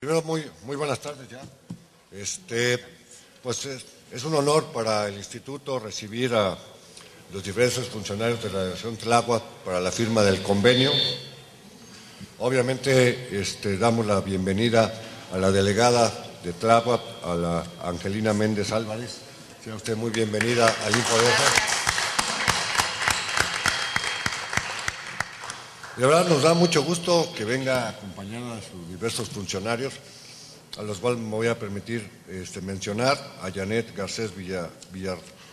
Primero, muy, muy buenas tardes ya. Este, pues es, un honor para el instituto recibir a los diversos funcionarios de la Delegación Tláhuac para la firma del convenio. Obviamente este, damos la bienvenida a la delegada de Tláhuac, a la Angelina Méndez Álvarez. Sea usted muy bienvenida al InfoDeja. De verdad nos da mucho gusto que venga acompañada de sus diversos funcionarios, a los cuales me voy a permitir este, mencionar a Janet Garcés Villar,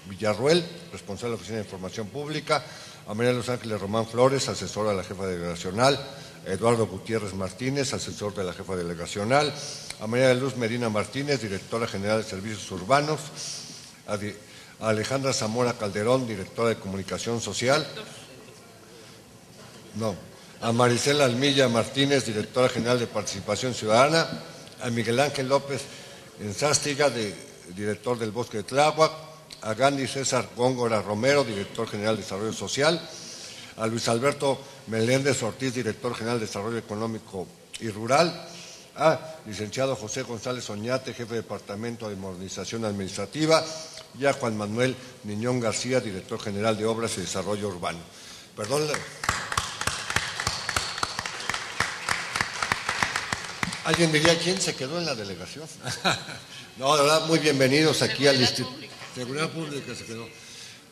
Villarruel, responsable de la Oficina de Información Pública, a María Los Ángeles Román Flores, asesora de la jefa delegacional, a Eduardo Gutiérrez Martínez, asesor de la jefa delegacional, a María de Luz Medina Martínez, directora general de Servicios Urbanos, a, a Alejandra Zamora Calderón, directora de Comunicación Social. No, a Maricela Almilla Martínez, directora general de Participación Ciudadana, a Miguel Ángel López Enzástiga, director del Bosque de Tláhuac, a Gandhi César Góngora Romero, director general de Desarrollo Social, a Luis Alberto Meléndez Ortiz, director general de Desarrollo Económico y Rural, a licenciado José González Oñate, jefe de Departamento de Modernización Administrativa, y a Juan Manuel Niñón García, director general de Obras y Desarrollo Urbano. Perdón. Alguien diría, ¿quién se quedó en la delegación? no, de verdad, muy bienvenidos aquí Seguridad al Instituto. Seguridad Pública se quedó.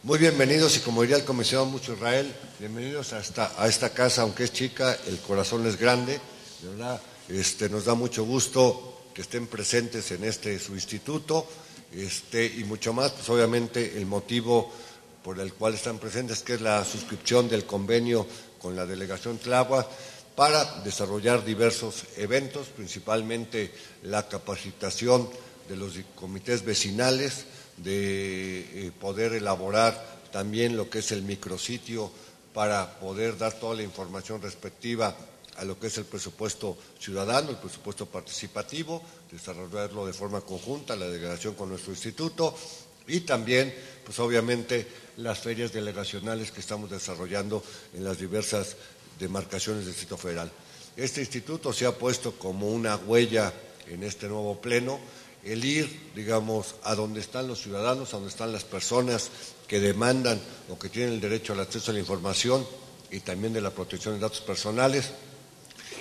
Muy bienvenidos y como diría el comisionado Mucho Israel, bienvenidos a esta, a esta casa, aunque es chica, el corazón es grande. De verdad, este, nos da mucho gusto que estén presentes en este su instituto este, y mucho más, pues obviamente el motivo por el cual están presentes, que es la suscripción del convenio con la delegación Tláhuac para desarrollar diversos eventos, principalmente la capacitación de los comités vecinales, de eh, poder elaborar también lo que es el micrositio para poder dar toda la información respectiva a lo que es el presupuesto ciudadano, el presupuesto participativo, desarrollarlo de forma conjunta, la delegación con nuestro instituto y también, pues obviamente, las ferias delegacionales que estamos desarrollando en las diversas demarcaciones del Distrito Federal. Este instituto se ha puesto como una huella en este nuevo pleno, el ir, digamos, a donde están los ciudadanos, a donde están las personas que demandan o que tienen el derecho al acceso a la información y también de la protección de datos personales.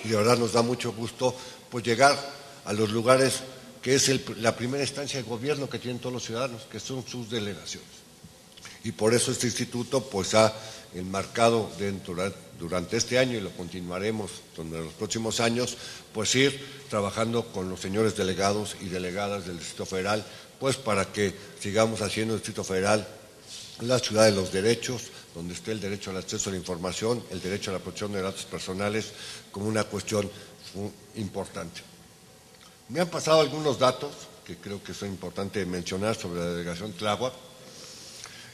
Y de verdad nos da mucho gusto pues llegar a los lugares que es la primera instancia de gobierno que tienen todos los ciudadanos, que son sus delegaciones. Y por eso este instituto pues ha enmarcado durante este año y lo continuaremos durante los próximos años, pues ir trabajando con los señores delegados y delegadas del Distrito Federal, pues para que sigamos haciendo el Distrito Federal la ciudad de los derechos, donde esté el derecho al acceso a la información, el derecho a la protección de datos personales como una cuestión importante. Me han pasado algunos datos que creo que son importantes mencionar sobre la delegación Tláhuac.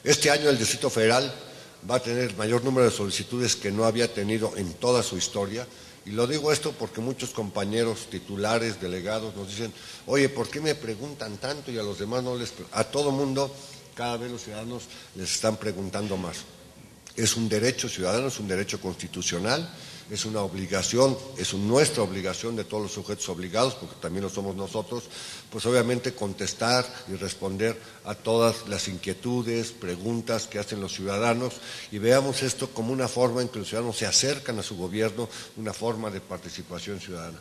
Este año el Distrito Federal va a tener mayor número de solicitudes que no había tenido en toda su historia. Y lo digo esto porque muchos compañeros titulares, delegados, nos dicen, oye, ¿por qué me preguntan tanto y a los demás no les... A todo mundo, cada vez los ciudadanos les están preguntando más. Es un derecho ciudadano, es un derecho constitucional, es una obligación, es nuestra obligación de todos los sujetos obligados, porque también lo somos nosotros, pues obviamente contestar y responder a todas las inquietudes, preguntas que hacen los ciudadanos y veamos esto como una forma en que los ciudadanos se acercan a su gobierno, una forma de participación ciudadana.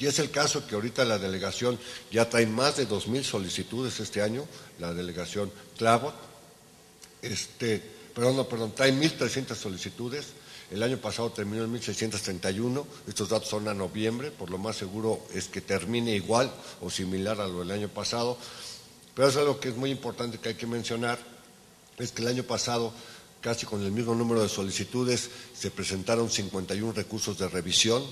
Y es el caso que ahorita la delegación ya trae más de 2.000 solicitudes este año, la delegación Tláhuac, este, perdón, no, perdón, trae 1.300 solicitudes, el año pasado terminó en 1631, estos datos son a noviembre, por lo más seguro es que termine igual o similar a lo del año pasado, pero es algo que es muy importante que hay que mencionar, es que el año pasado, casi con el mismo número de solicitudes, se presentaron 51 recursos de revisión,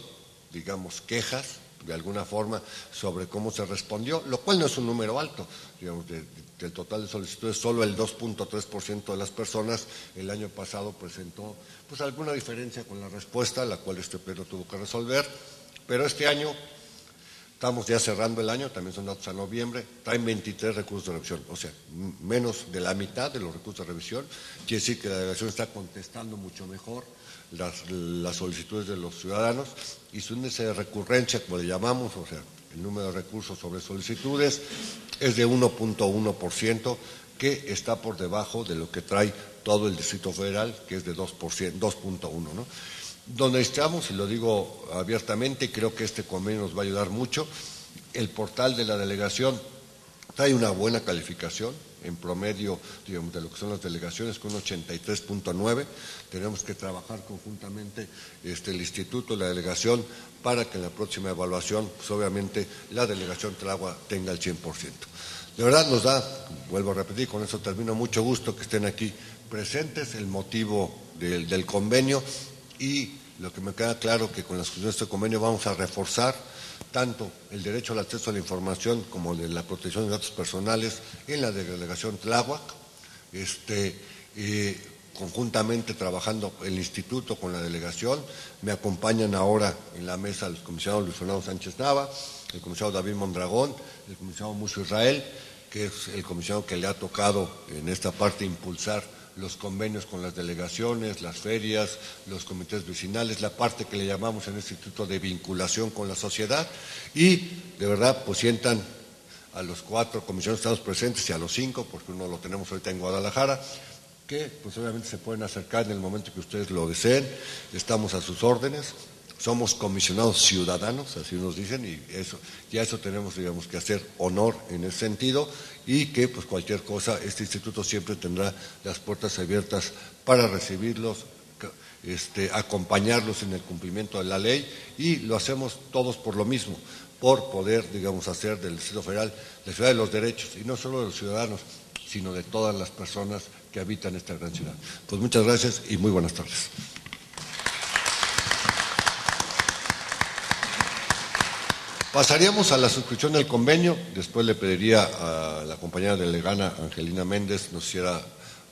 digamos quejas, de alguna forma, sobre cómo se respondió, lo cual no es un número alto, digamos, de, del total de solicitudes, solo el 2.3% de las personas el año pasado presentó pues alguna diferencia con la respuesta, la cual este pleno tuvo que resolver, pero este año Estamos ya cerrando el año, también son datos a noviembre, traen 23 recursos de revisión, o sea, menos de la mitad de los recursos de revisión. Quiere decir que la delegación está contestando mucho mejor las, solicitudes de los ciudadanos y su índice de recurrencia, como le llamamos, o sea, el número de recursos sobre solicitudes, es de 1.1%, que está por debajo de lo que trae todo el Distrito Federal, que es de 2.1%, 2.1%. ¿no? Donde estamos, y lo digo abiertamente, creo que este convenio nos va a ayudar mucho, el portal de la delegación trae una buena calificación, en promedio digamos, de lo que son las delegaciones, con un 83.9. Tenemos que trabajar conjuntamente este, el instituto la delegación para que en la próxima evaluación, pues obviamente, la delegación Tragua tenga el 100%. De verdad nos da, vuelvo a repetir, con eso termino, mucho gusto que estén aquí presentes, el motivo del, del convenio y lo que me queda claro que con la discusión de este convenio vamos a reforzar tanto el derecho al acceso a la información como de la protección de datos personales en la delegación Tláhuac, este, conjuntamente trabajando el instituto con la delegación. Me acompañan ahora en la mesa los comisionados Luis Fernando Sánchez Nava, el comisionado David Mondragón, el comisionado Mucho Israel, que es el comisionado que le ha tocado en esta parte impulsar los convenios con las delegaciones, las ferias, los comités vecinales, la parte que le llamamos en este instituto de vinculación con la sociedad y de verdad pues sientan a los cuatro comisiones estamos presentes y a los cinco, porque uno lo tenemos ahorita en Guadalajara, que pues obviamente se pueden acercar en el momento que ustedes lo deseen, estamos a sus órdenes, somos comisionados ciudadanos, así nos dicen, y eso, ya eso tenemos, digamos, que hacer honor en ese sentido, y que, pues, cualquier cosa, este instituto siempre tendrá las puertas abiertas para recibirlos, este, acompañarlos en el cumplimiento de la ley, y lo hacemos todos por lo mismo, por poder, digamos, hacer del Distrito Federal la ciudad de los derechos, y no solo de los ciudadanos, sino de todas las personas que habitan esta gran ciudad. Pues muchas gracias y muy buenas tardes. Pasaríamos a la suscripción del convenio. Después le pediría a la compañera delegada Angelina Méndez nos hiciera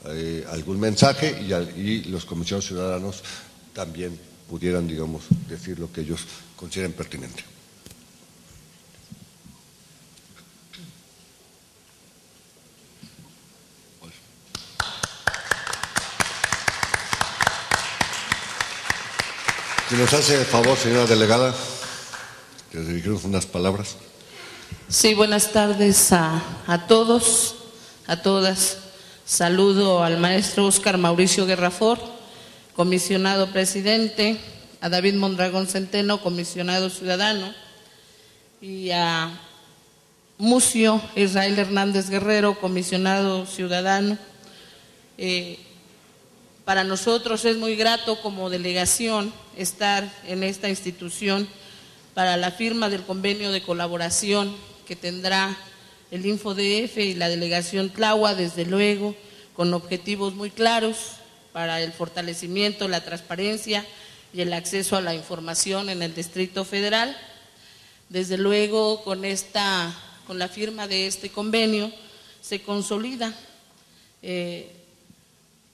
eh, algún mensaje y, los comisionados ciudadanos también pudieran, digamos, decir lo que ellos consideren pertinente. Si nos hace el favor, señora delegada que dirigimos unas palabras. Sí, buenas tardes a, a, todos, a todas. Saludo al maestro Óscar Mauricio Guerrafor, comisionado presidente, a David Mondragón Centeno, comisionado ciudadano, y a Mucio Israel Hernández Guerrero, comisionado ciudadano. Eh, para nosotros es muy grato como delegación estar en esta institución para la firma del convenio de colaboración que tendrá el InfoDF y la delegación Tlaua, desde luego, con objetivos muy claros para el fortalecimiento, la transparencia y el acceso a la información en el Distrito Federal. Desde luego, con esta, con la firma de este convenio, se consolida eh,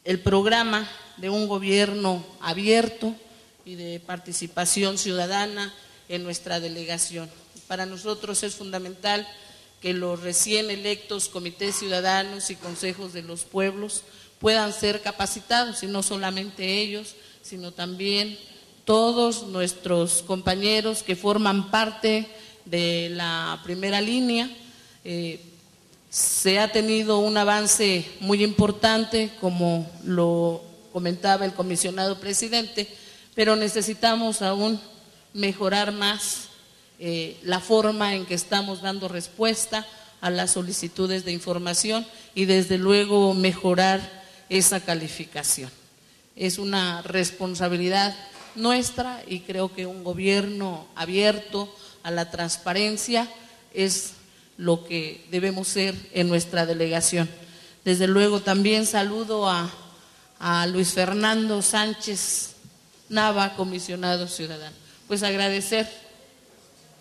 el programa de un gobierno abierto y de participación ciudadana en nuestra delegación. Para nosotros es fundamental que los recién electos comités ciudadanos y consejos de los pueblos puedan ser capacitados, y no solamente ellos, sino también todos nuestros compañeros que forman parte de la primera línea. Eh, se ha tenido un avance muy importante, como lo comentaba el comisionado presidente, pero necesitamos aún mejorar más eh, la forma en que estamos dando respuesta a las solicitudes de información y desde luego mejorar esa calificación. Es una responsabilidad nuestra y creo que un gobierno abierto a la transparencia es lo que debemos ser en nuestra delegación. Desde luego también saludo a, a Luis Fernando Sánchez Nava, comisionado ciudadano pues agradecer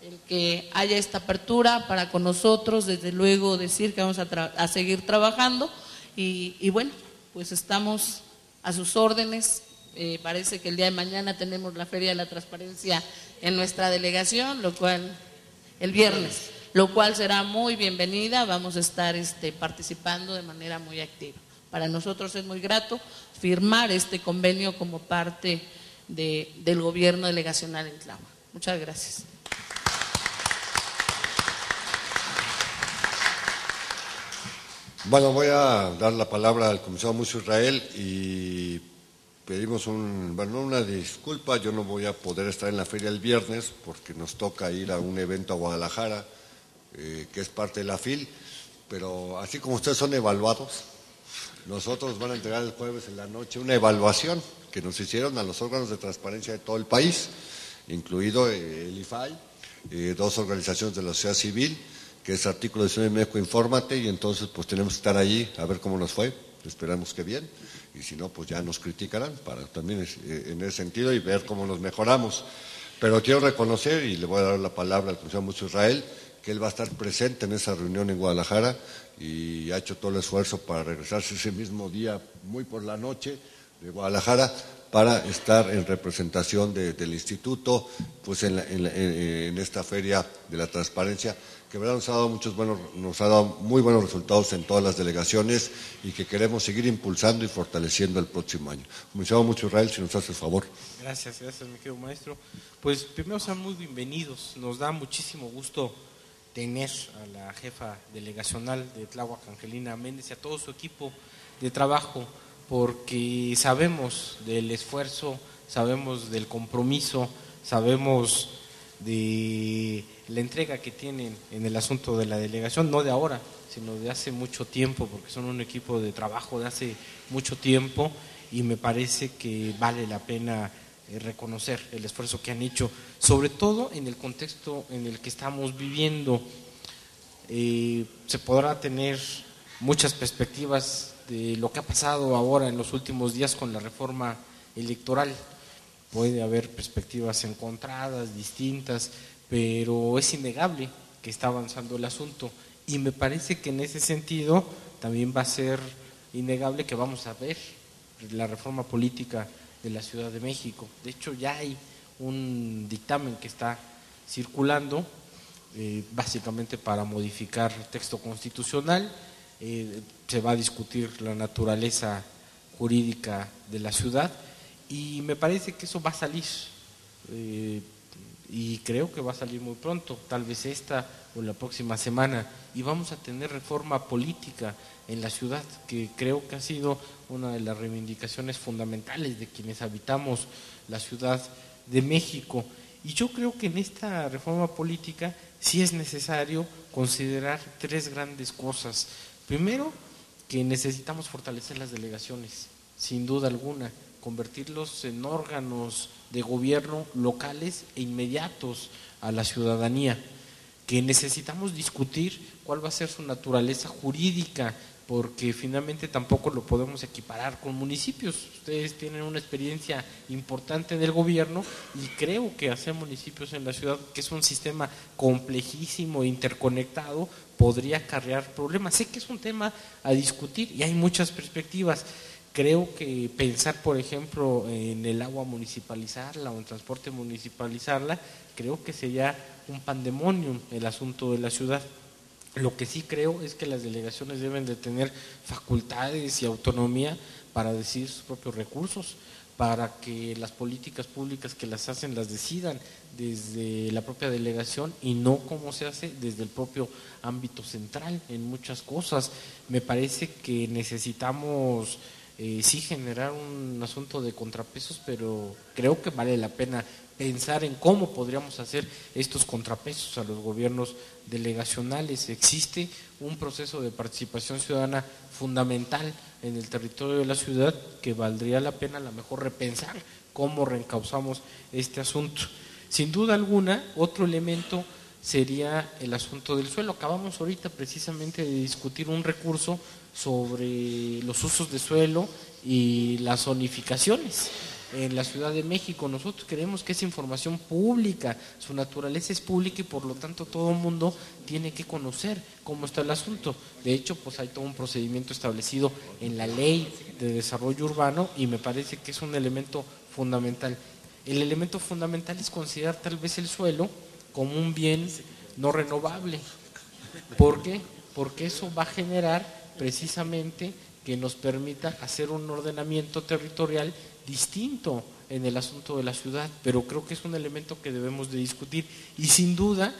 el que haya esta apertura para con nosotros, desde luego decir que vamos a, seguir trabajando y, bueno, pues estamos a sus órdenes. Eh, parece que el día de mañana tenemos la Feria de la Transparencia en nuestra delegación, lo cual el viernes, lo cual será muy bienvenida. Vamos a estar este, participando de manera muy activa. Para nosotros es muy grato firmar este convenio como parte del gobierno delegacional en Tlama. Muchas gracias. Bueno, voy a dar la palabra al comisario Muso Israel y pedimos un, una disculpa. Yo no voy a poder estar en la feria el viernes porque nos toca ir a un evento a Guadalajara, eh, que es parte de la FIL. Pero así como ustedes son evaluados, nosotros van a entregar el jueves en la noche una evaluación que nos hicieron a los órganos de transparencia de todo el país, incluido eh, el IFAI, eh, dos organizaciones de la sociedad civil, que es artículo 19 de México Infórmate, y entonces pues tenemos que estar allí a ver cómo nos fue, esperamos que bien, y si no, pues ya nos criticarán para también eh, en ese sentido y ver cómo nos mejoramos. Pero quiero reconocer, y le voy a dar la palabra al Consejo Mucho Israel, que él va a estar presente en esa reunión en Guadalajara y ha hecho todo el esfuerzo para regresarse ese mismo día, muy por la noche, de Guadalajara, para estar en representación del instituto, pues en, esta feria de la transparencia, que verdad nos ha dado muchos buenos, nos ha dado muy buenos resultados en todas las delegaciones y que queremos seguir impulsando y fortaleciendo el próximo año. Comisionado mucho Israel, si nos hace el favor. Gracias, gracias, mi querido maestro. Pues primero sean muy bienvenidos. Nos da muchísimo gusto tener a la jefa delegacional de Tláhuac, Angelina Méndez, y a todo su equipo de trabajo, porque sabemos del esfuerzo, sabemos del compromiso, sabemos de la entrega que tienen en el asunto de la delegación, no de ahora, sino de hace mucho tiempo, porque son un equipo de trabajo de hace mucho tiempo y me parece que vale la pena reconocer el esfuerzo que han hecho, sobre todo en el contexto en el que estamos viviendo. Eh, se podrá tener muchas perspectivas de lo que ha pasado ahora en los últimos días con la reforma electoral. Puede haber perspectivas encontradas, distintas, pero es innegable que está avanzando el asunto. Y me parece que en ese sentido también va a ser innegable que vamos a ver la reforma política de la Ciudad de México. De hecho, ya hay un dictamen que está circulando, eh, básicamente para modificar el texto constitucional. Eh, se va a discutir la naturaleza jurídica de la ciudad y me parece que eso va a salir. Eh, y creo que va a salir muy pronto, tal vez esta o la próxima semana, y vamos a tener reforma política en la ciudad, que creo que ha sido una de las reivindicaciones fundamentales de quienes habitamos la Ciudad de México. Y yo creo que en esta reforma política sí es necesario considerar tres grandes cosas. Primero, que necesitamos fortalecer las delegaciones, sin duda alguna, convertirlos en órganos de gobierno locales e inmediatos a la ciudadanía, que necesitamos discutir cuál va a ser su naturaleza jurídica, porque finalmente tampoco lo podemos equiparar con municipios. Ustedes tienen una experiencia importante del gobierno y creo que hacer municipios en la ciudad, que es un sistema complejísimo e interconectado, podría acarrear problemas. Sé que es un tema a discutir y hay muchas perspectivas. Creo que pensar, por ejemplo, en el agua municipalizarla o en transporte municipalizarla, creo que sería un pandemonium el asunto de la ciudad. Lo que sí creo es que las delegaciones deben de tener facultades y autonomía para decidir sus propios recursos, para que las políticas públicas que las hacen las decidan desde la propia delegación y no como se hace desde el propio ámbito central en muchas cosas. Me parece que necesitamos eh, sí generar un asunto de contrapesos, pero creo que vale la pena pensar en cómo podríamos hacer estos contrapesos a los gobiernos delegacionales. Existe un proceso de participación ciudadana fundamental en el territorio de la ciudad que valdría la pena a lo mejor repensar cómo reencauzamos este asunto. Sin duda alguna, otro elemento sería el asunto del suelo. Acabamos ahorita precisamente de discutir un recurso sobre los usos de suelo y las zonificaciones en la Ciudad de México. Nosotros creemos que es información pública, su naturaleza es pública y por lo tanto todo el mundo tiene que conocer cómo está el asunto. De hecho, pues hay todo un procedimiento establecido en la ley de desarrollo urbano y me parece que es un elemento fundamental. El elemento fundamental es considerar tal vez el suelo como un bien no renovable. ¿Por qué? Porque eso va a generar precisamente que nos permita hacer un ordenamiento territorial distinto en el asunto de la ciudad, pero creo que es un elemento que debemos de discutir y sin duda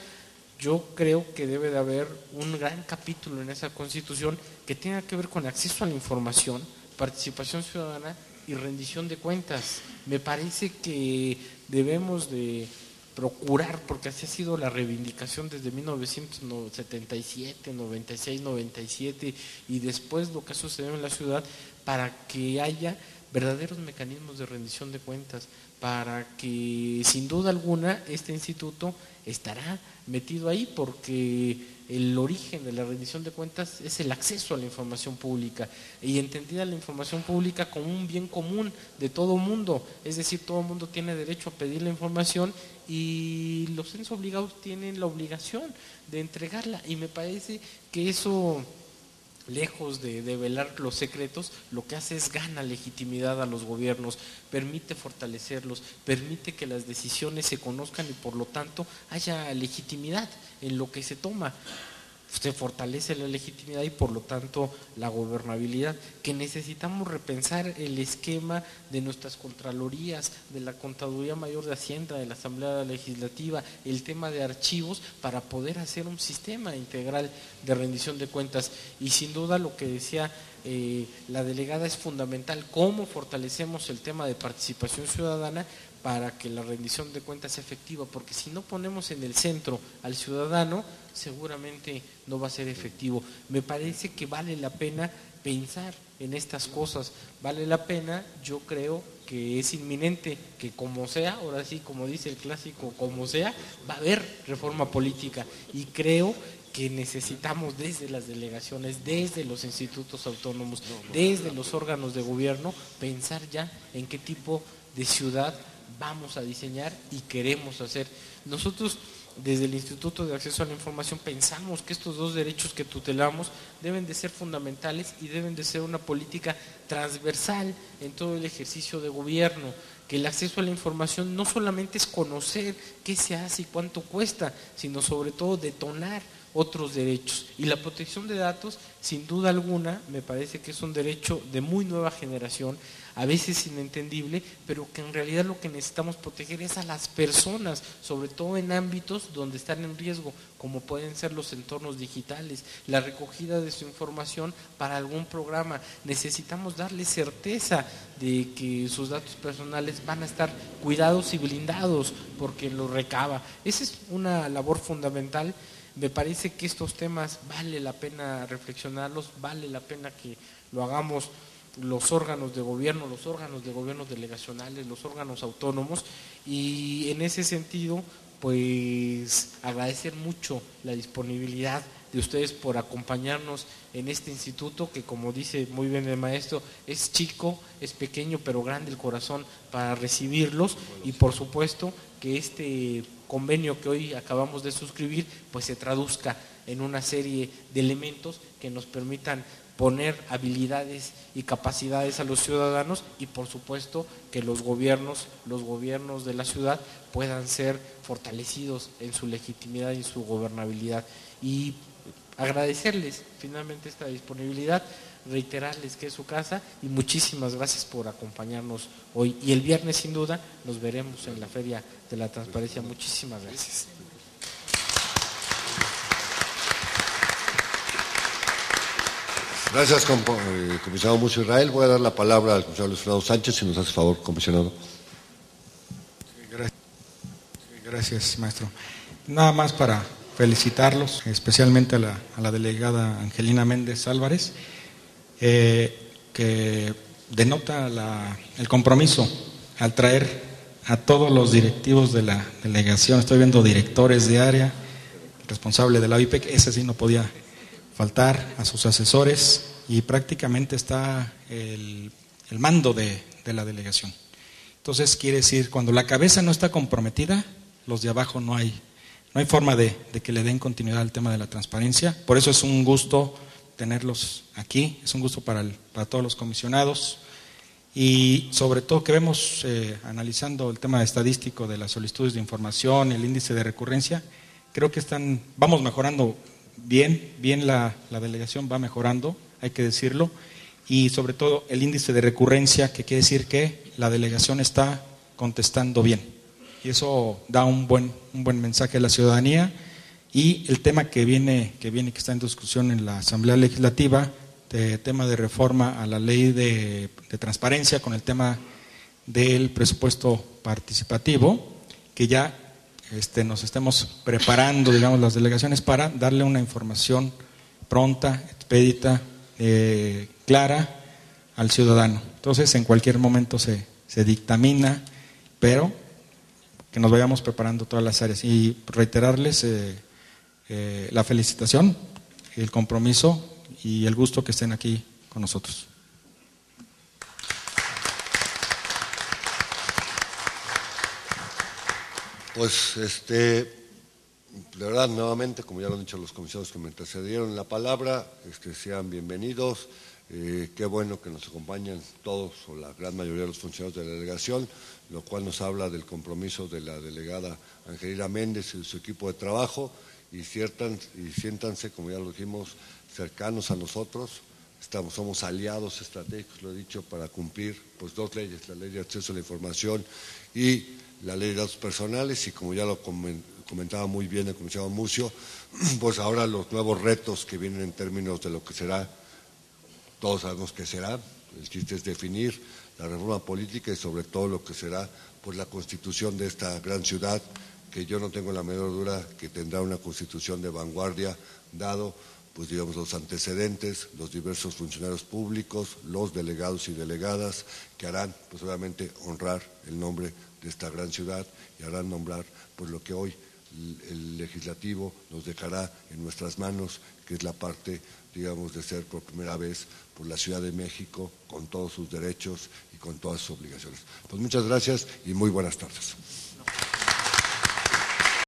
yo creo que debe de haber un gran capítulo en esa constitución que tenga que ver con acceso a la información, participación ciudadana y rendición de cuentas. Me parece que debemos de procurar, porque así ha sido la reivindicación desde 1977, 96, 97 y después lo que ha sucedido en la ciudad, para que haya verdaderos mecanismos de rendición de cuentas, para que sin duda alguna este instituto estará metido ahí porque el origen de la rendición de cuentas es el acceso a la información pública y entendida la información pública como un bien común de todo mundo, es decir, todo mundo tiene derecho a pedir la información y los entes obligados tienen la obligación de entregarla. Y me parece que eso lejos de, velar los secretos, lo que hace es gana legitimidad a los gobiernos, permite fortalecerlos, permite que las decisiones se conozcan y por lo tanto haya legitimidad en lo que se toma se fortalece la legitimidad y por lo tanto la gobernabilidad, que necesitamos repensar el esquema de nuestras contralorías, de la Contaduría Mayor de Hacienda, de la Asamblea Legislativa, el tema de archivos para poder hacer un sistema integral de rendición de cuentas. Y sin duda lo que decía eh, la delegada es fundamental, cómo fortalecemos el tema de participación ciudadana para que la rendición de cuentas sea efectiva, porque si no ponemos en el centro al ciudadano, seguramente no va a ser efectivo. Me parece que vale la pena pensar en estas cosas, vale la pena, yo creo que es inminente que como sea, ahora sí, como dice el clásico, como sea, va a haber reforma política. Y creo que necesitamos desde las delegaciones, desde los institutos autónomos, desde los órganos de gobierno, pensar ya en qué tipo de ciudad vamos a diseñar y queremos hacer. Nosotros desde el Instituto de Acceso a la Información pensamos que estos dos derechos que tutelamos deben de ser fundamentales y deben de ser una política transversal en todo el ejercicio de gobierno, que el acceso a la información no solamente es conocer qué se hace y cuánto cuesta, sino sobre todo detonar otros derechos. Y la protección de datos, sin duda alguna, me parece que es un derecho de muy nueva generación a veces inentendible, pero que en realidad lo que necesitamos proteger es a las personas, sobre todo en ámbitos donde están en riesgo, como pueden ser los entornos digitales, la recogida de su información para algún programa. Necesitamos darle certeza de que sus datos personales van a estar cuidados y blindados porque lo recaba. Esa es una labor fundamental. Me parece que estos temas vale la pena reflexionarlos, vale la pena que lo hagamos los órganos de gobierno, los órganos de gobierno delegacionales, los órganos autónomos y en ese sentido pues agradecer mucho la disponibilidad de ustedes por acompañarnos en este instituto que como dice muy bien el maestro es chico, es pequeño pero grande el corazón para recibirlos. Y por supuesto que este convenio que hoy acabamos de suscribir pues se traduzca en una serie de elementos que nos permitan poner habilidades y capacidades a los ciudadanos y por supuesto que los gobiernos, los gobiernos de la ciudad puedan ser fortalecidos en su legitimidad y su gobernabilidad. Y agradecerles finalmente esta disponibilidad, reiterarles que es su casa y muchísimas gracias por acompañarnos hoy. Y el viernes sin duda nos veremos en la Feria de la Transparencia. Muchísimas gracias. Gracias, eh, comisionado Mucio Israel. Voy a dar la palabra al comisionado Luis Fernando Sánchez, si nos hace favor, comisionado. gracias. maestro. Nada más para felicitarlos, especialmente a la, delegada Angelina Méndez Álvarez, eh, que denota el compromiso al traer a todos los directivos de la delegación. Estoy viendo directores de área, responsable de la OIPEC, ese sí no podía faltar a sus asesores y prácticamente está el, mando de, la delegación. Entonces quiere decir, cuando la cabeza no está comprometida, los de abajo no hay, no hay forma de, que le den continuidad al tema de la transparencia. Por eso es un gusto tenerlos aquí, es un gusto para, para todos los comisionados y sobre todo que vemos, eh, analizando el tema estadístico de las solicitudes de información, el índice de recurrencia, creo que están, vamos mejorando bien, bien la, delegación va mejorando, hay que decirlo, y sobre todo el índice de recurrencia, que quiere decir que la delegación está contestando bien. Y eso da un buen, un buen mensaje a la ciudadanía. Y el tema que viene, que viene, que está en discusión en la Asamblea Legislativa, de tema de reforma a la ley de transparencia con el tema del presupuesto participativo, que ya este, nos estemos preparando, digamos, las delegaciones para darle una información pronta, expedita, eh, clara al ciudadano. Entonces, en cualquier momento se, se dictamina, pero que nos vayamos preparando todas las áreas. Y reiterarles eh, eh, la felicitación, el compromiso y el gusto que estén aquí con nosotros. Pues, este, de verdad, nuevamente, como ya lo han dicho los comisionados que me antecedieron la palabra, este, sean bienvenidos. Eh, qué bueno que nos acompañan todos o la gran mayoría de los funcionarios de la delegación, lo cual nos habla del compromiso de la delegada Angelina Méndez y su equipo de trabajo y, y siéntanse, como ya lo dijimos, cercanos a nosotros. Estamos, somos aliados estratégicos, lo he dicho, para cumplir pues, dos leyes, la ley de acceso a la información y la ley de datos personales y como ya lo comentaba muy bien el comisionado Mucio, pues ahora los nuevos retos que vienen en términos de lo que será, todos sabemos que será, el chiste es definir la reforma política y sobre todo lo que será pues la constitución de esta gran ciudad, que yo no tengo la menor duda que tendrá una constitución de vanguardia, dado pues digamos los antecedentes, los diversos funcionarios públicos, los delegados y delegadas que harán pues obviamente honrar el nombre de esta gran ciudad y harán nombrar pues lo que hoy el legislativo nos dejará en nuestras manos, que es la parte, digamos, de ser por primera vez por la Ciudad de México con todos sus derechos y con todas sus obligaciones. Pues muchas gracias y muy buenas tardes.